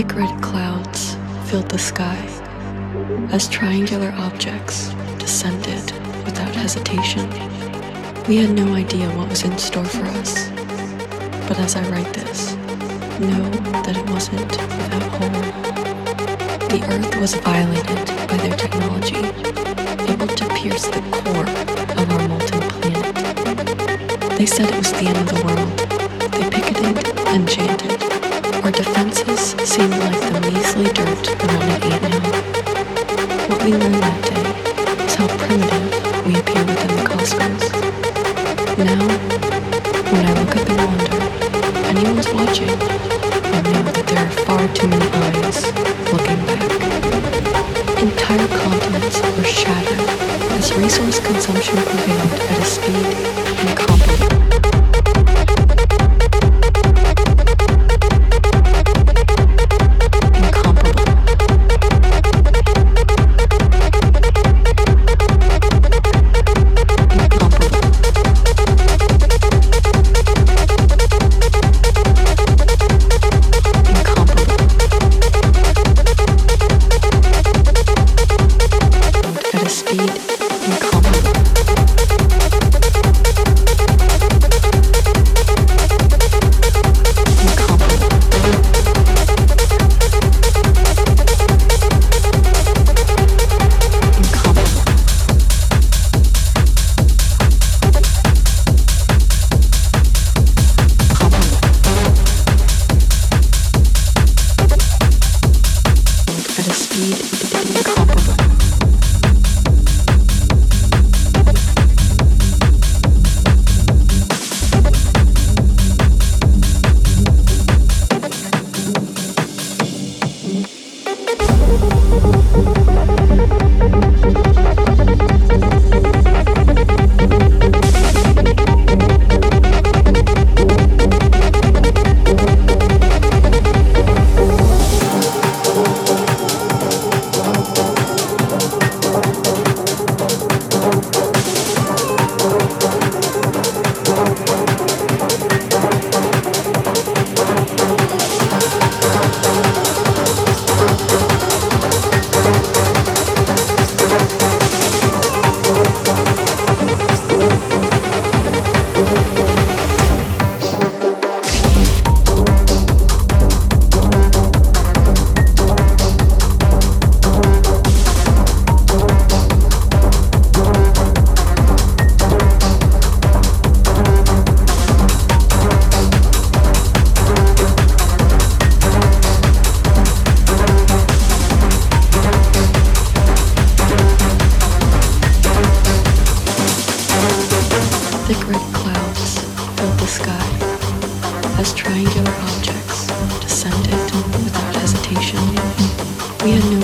Thick red clouds filled the sky as triangular objects descended without hesitation. We had no idea what was in store for us, but as I write this, know that it wasn't without horror. The Earth was violated by their technology, able to pierce the core of our molten planet. They said it was the end of the world. They picketed and chanted. Defenses seemed like the measly dirt around an anthill. What we learned that day is how primitive we appear within the cosmos. Now, when I look up and wonder anyone's watching, I know that there are far too many eyes looking back. Entire continents were shattered as resource consumption prevailed at a speed objects descended without hesitation. We had no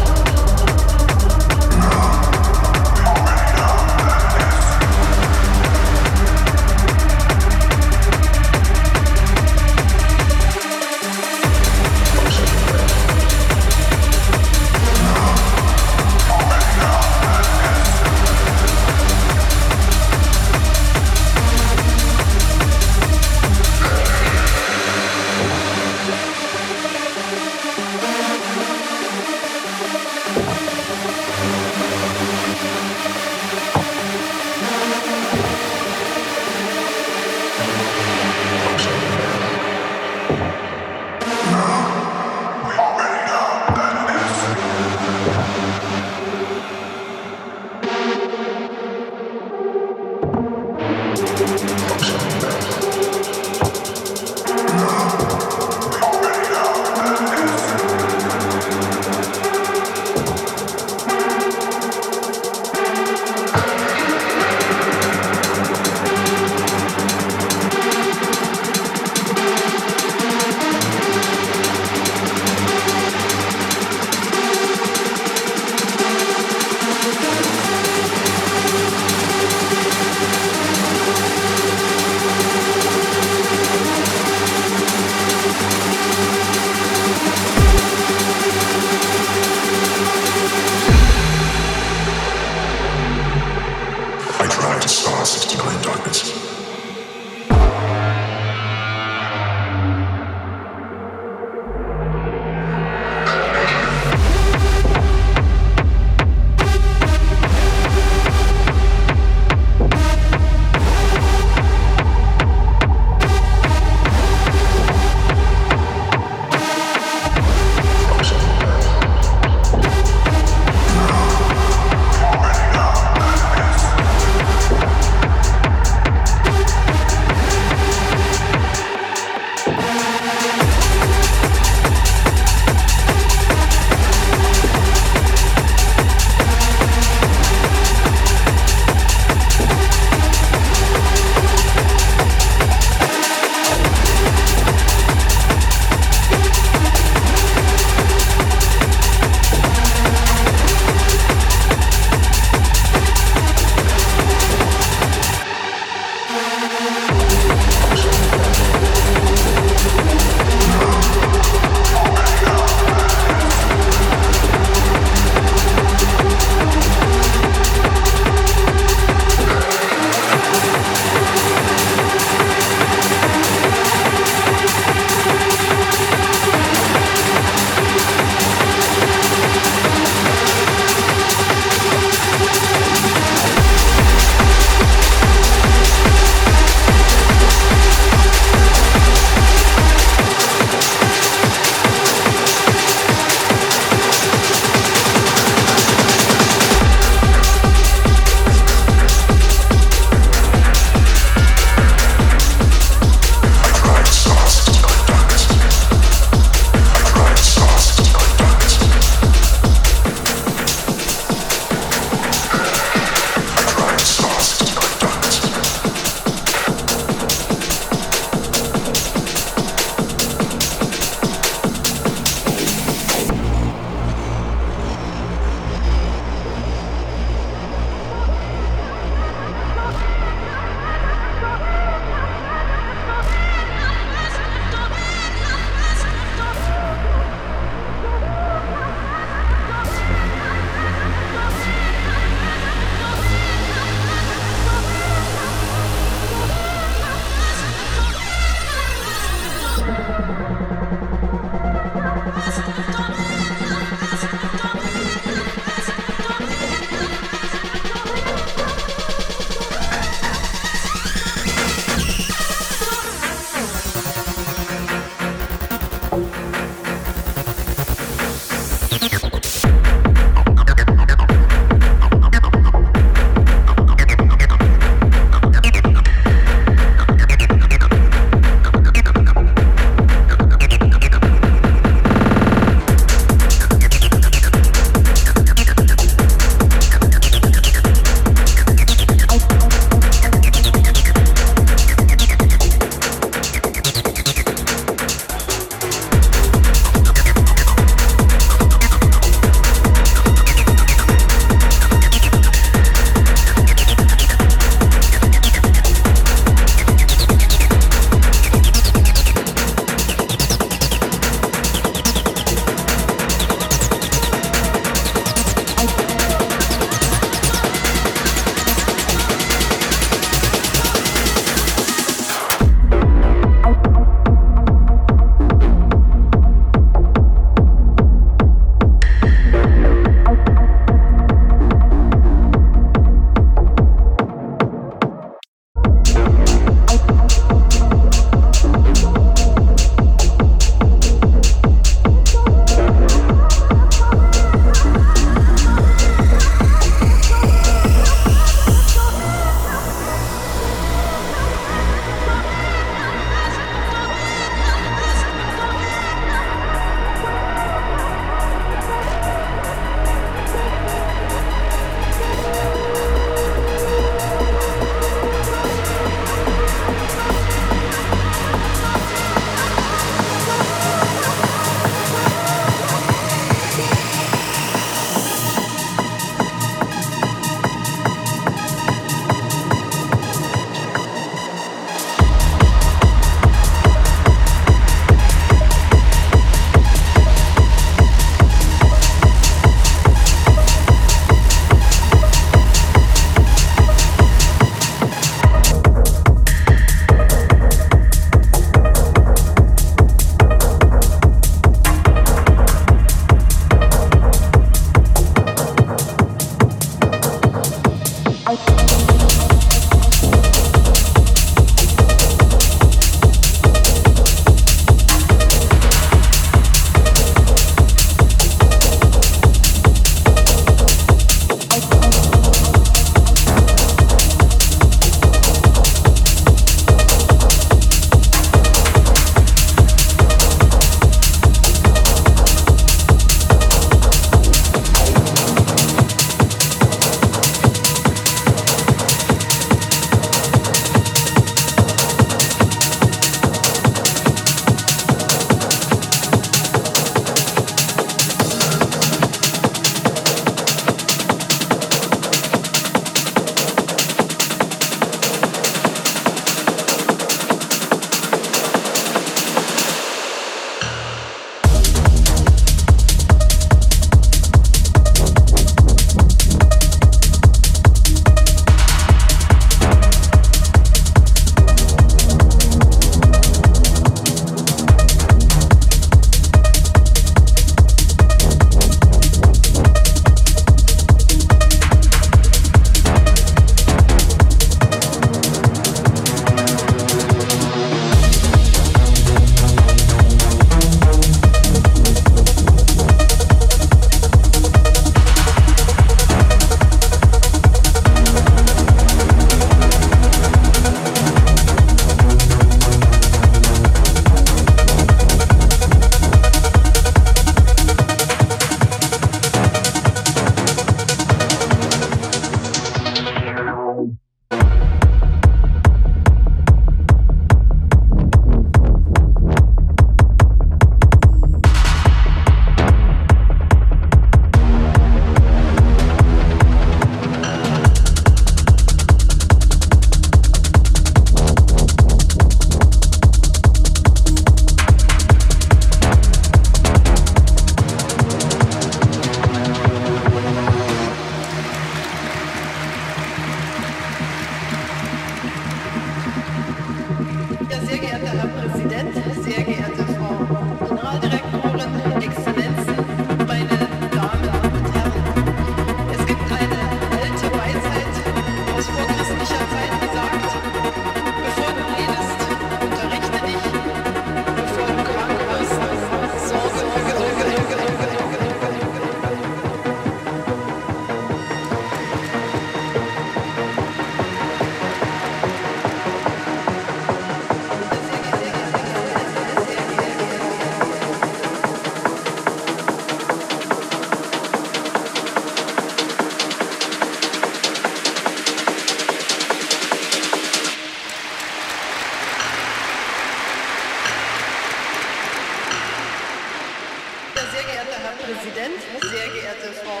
Präsident, sehr geehrte Frau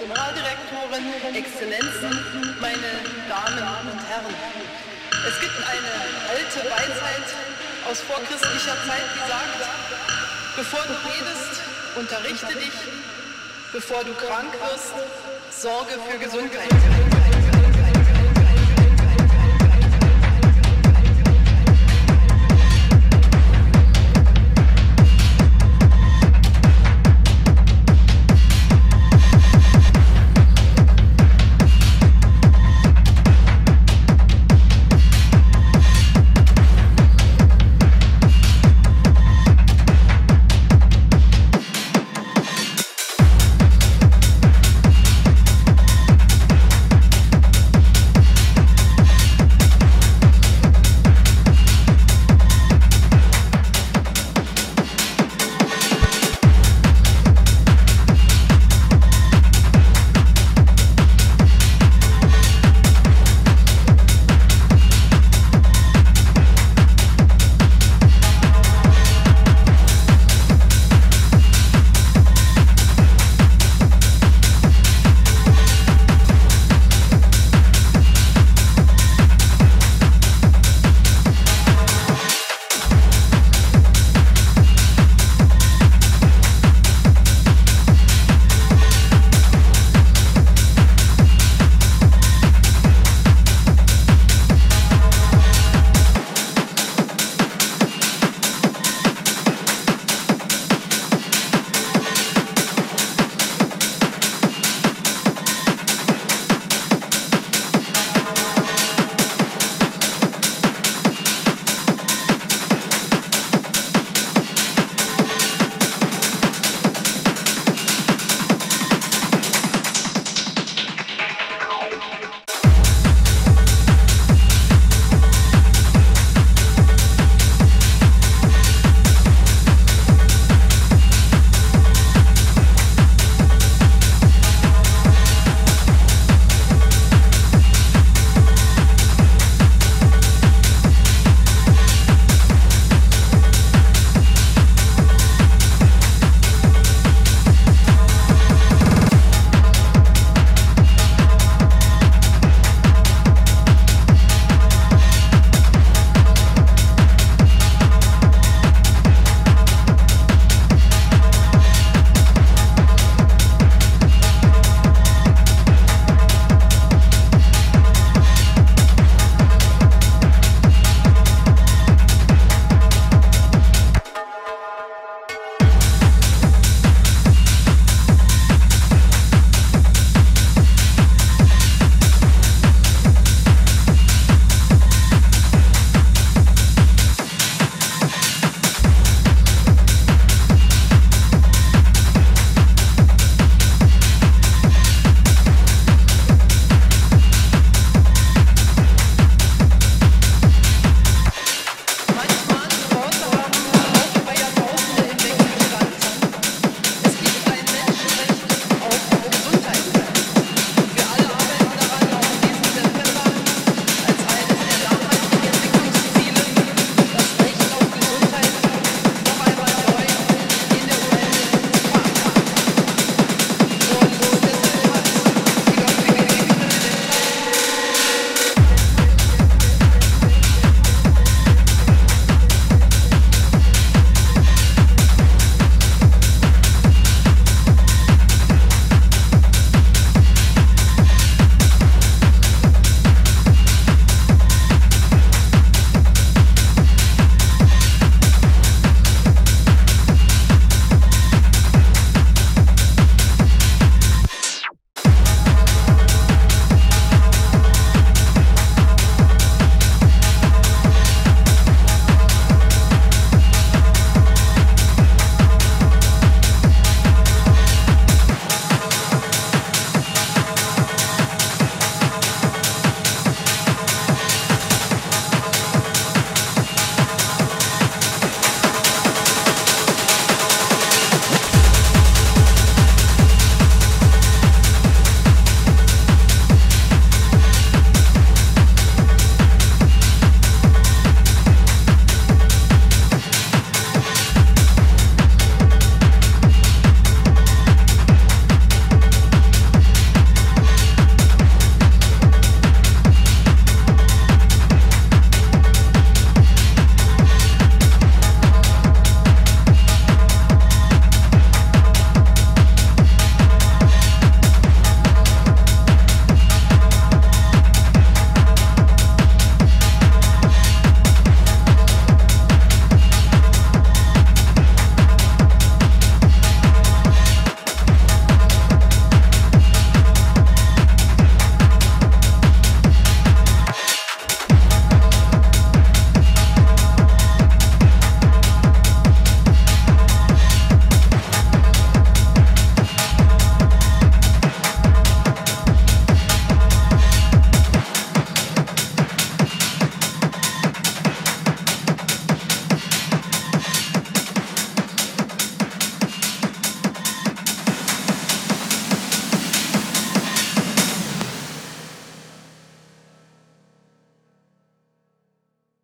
Generaldirektorin, Exzellenzen, meine Damen und Herren. Es gibt eine alte Weisheit aus vorchristlicher Zeit, die sagt, bevor du redest, unterrichte dich, bevor du krank wirst, sorge für Gesundheit.